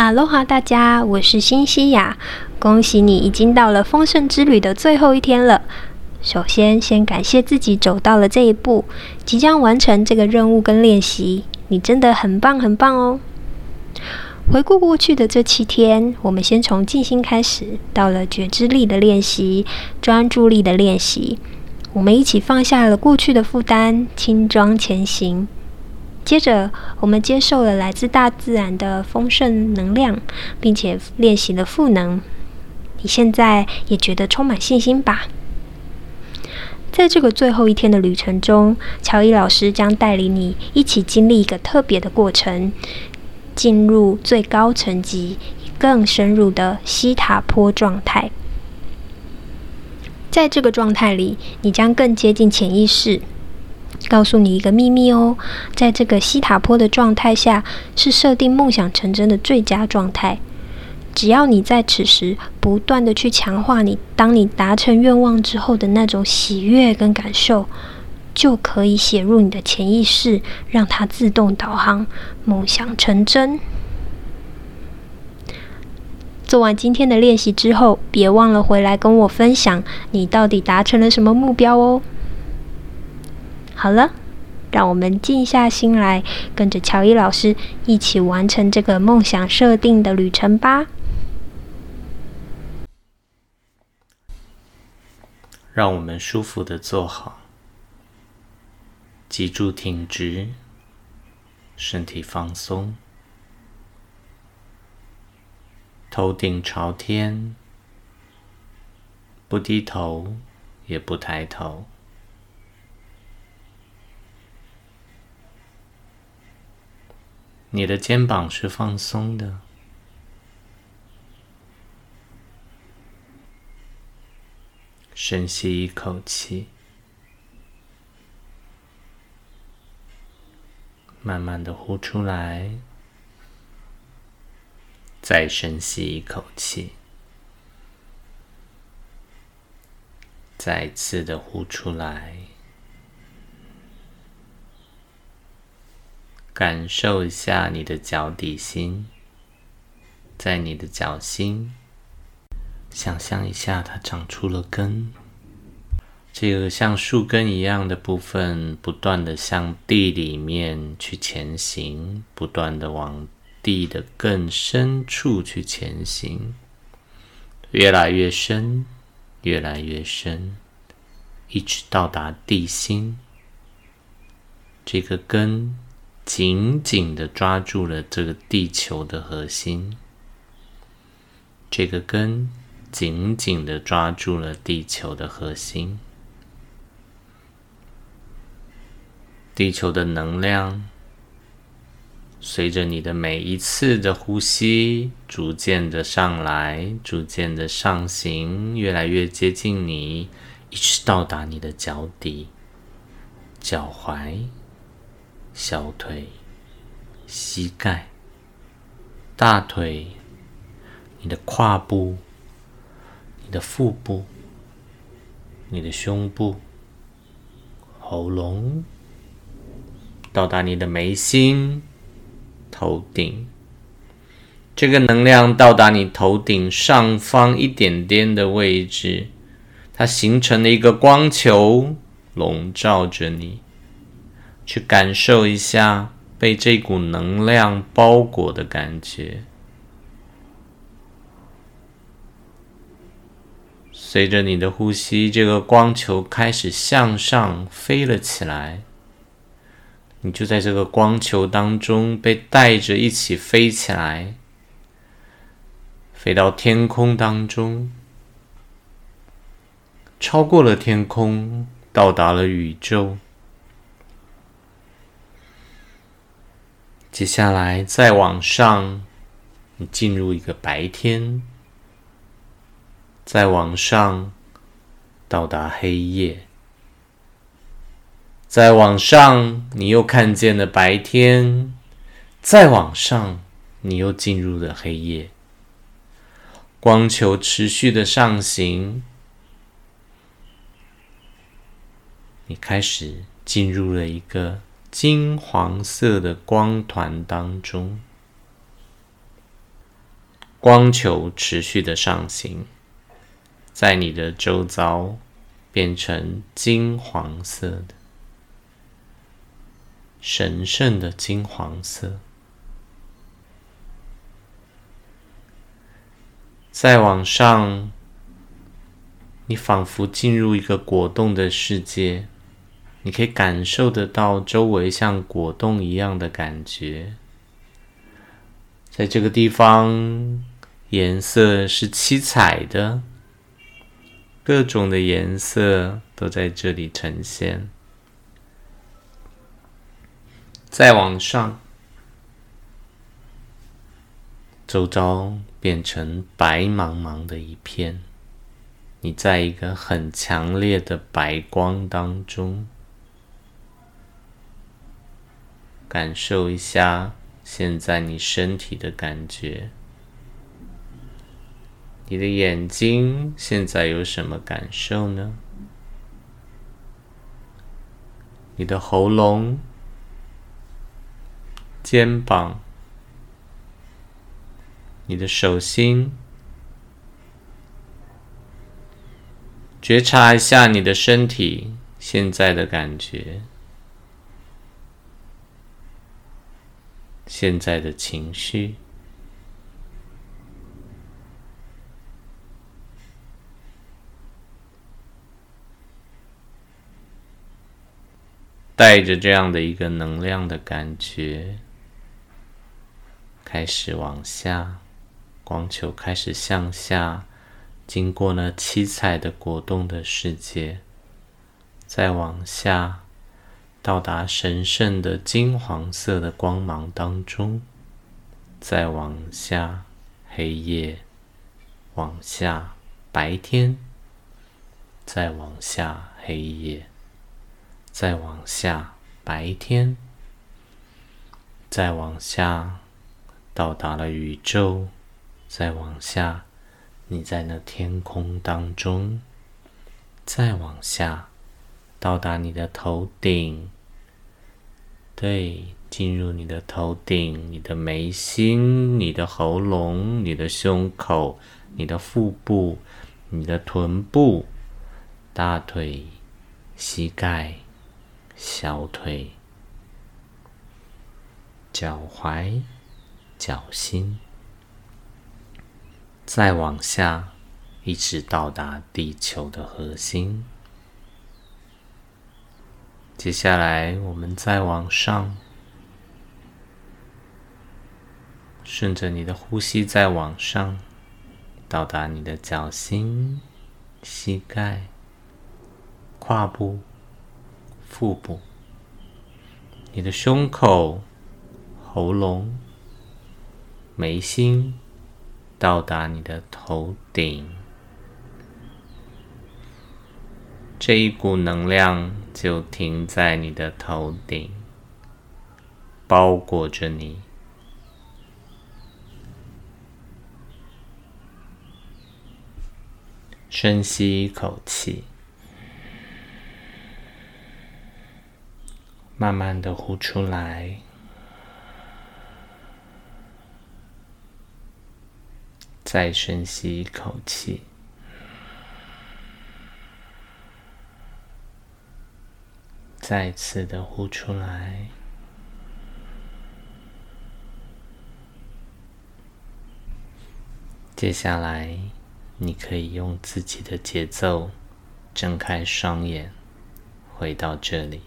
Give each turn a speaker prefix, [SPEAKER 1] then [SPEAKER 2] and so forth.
[SPEAKER 1] 哈喽哈，大家，我是新西亚，恭喜你已经到了丰盛之旅的最后一天了。首先，先感谢自己走到了这一步，即将完成这个任务跟练习，你真的很棒很棒哦。回顾过去的这七天，我们先从静心开始，到了觉知力的练习、专注力的练习，我们一起放下了过去的负担，轻装前行。接着，我们接受了来自大自然的丰盛能量，并且练习了赋能。你现在也觉得充满信心吧？在这个最后一天的旅程中，乔伊老师将带领你一起经历一个特别的过程，进入最高层级、更深入的西塔坡状态。在这个状态里，你将更接近潜意识。告诉你一个秘密哦，在这个西塔坡的状态下，是设定梦想成真的最佳状态。只要你在此时不断的去强化你，当你达成愿望之后的那种喜悦跟感受，就可以写入你的潜意识，让它自动导航，梦想成真。做完今天的练习之后，别忘了回来跟我分享你到底达成了什么目标哦。好了，让我们静下心来，跟着乔伊老师一起完成这个梦想设定的旅程吧。
[SPEAKER 2] 让我们舒服的坐好，脊柱挺直，身体放松，头顶朝天，不低头，也不抬头。你的肩膀是放松的，深吸一口气，慢慢的呼出来，再深吸一口气，再次的呼出来。感受一下你的脚底心，在你的脚心，想象一下它长出了根，这个像树根一样的部分，不断的向地里面去前行，不断的往地的更深处去前行，越来越深，越来越深，一直到达地心，这个根。紧紧的抓住了这个地球的核心，这个根紧紧的抓住了地球的核心，地球的能量随着你的每一次的呼吸，逐渐的上来，逐渐的上行，越来越接近你，一直到达你的脚底、脚踝。小腿、膝盖、大腿、你的胯部、你的腹部、你的胸部、喉咙，到达你的眉心、头顶。这个能量到达你头顶上方一点点的位置，它形成了一个光球，笼罩着你。去感受一下被这股能量包裹的感觉。随着你的呼吸，这个光球开始向上飞了起来。你就在这个光球当中被带着一起飞起来，飞到天空当中，超过了天空，到达了宇宙。接下来再往上，你进入一个白天；再往上，到达黑夜；再往上，你又看见了白天；再往上，你又进入了黑夜。光球持续的上行，你开始进入了一个。金黄色的光团当中，光球持续的上行，在你的周遭变成金黄色的、神圣的金黄色。再往上，你仿佛进入一个果冻的世界，你可以感受得到周围像果冻一样的感觉。在这个地方。颜色是七彩的，各种的颜色都在这里呈现。再往上，周遭变成白茫茫的一片，你在一个很强烈的白光当中，感受一下现在你身体的感觉。你的眼睛现在有什么感受呢？你的喉咙、肩膀、你的手心，觉察一下你的身体现在的感觉，现在的情绪。带着这样的一个能量的感觉，开始往下，光球开始向下，经过了七彩的果冻的世界，再往下，到达神圣的金黄色的光芒当中，再往下，黑夜，往下，白天，再往下，黑夜。再往下，白天；再往下，到达了宇宙；再往下，你在那天空当中；再往下，到达你的头顶。对，进入你的头顶、你的眉心、你的喉咙、你的胸口、你的腹部、你的臀部、大腿、膝盖。小腿、脚踝、脚心，再往下，一直到达地球的核心。接下来，我们再往上，顺着你的呼吸再往上，到达你的脚心、膝盖、胯部。腹部，你的胸口、喉咙、眉心，到达你的头顶，这一股能量就停在你的头顶，包裹着你。深吸一口气。慢慢的呼出来，再深吸一口气，再次的呼出来。接下来，你可以用自己的节奏睁开双眼，回到这里。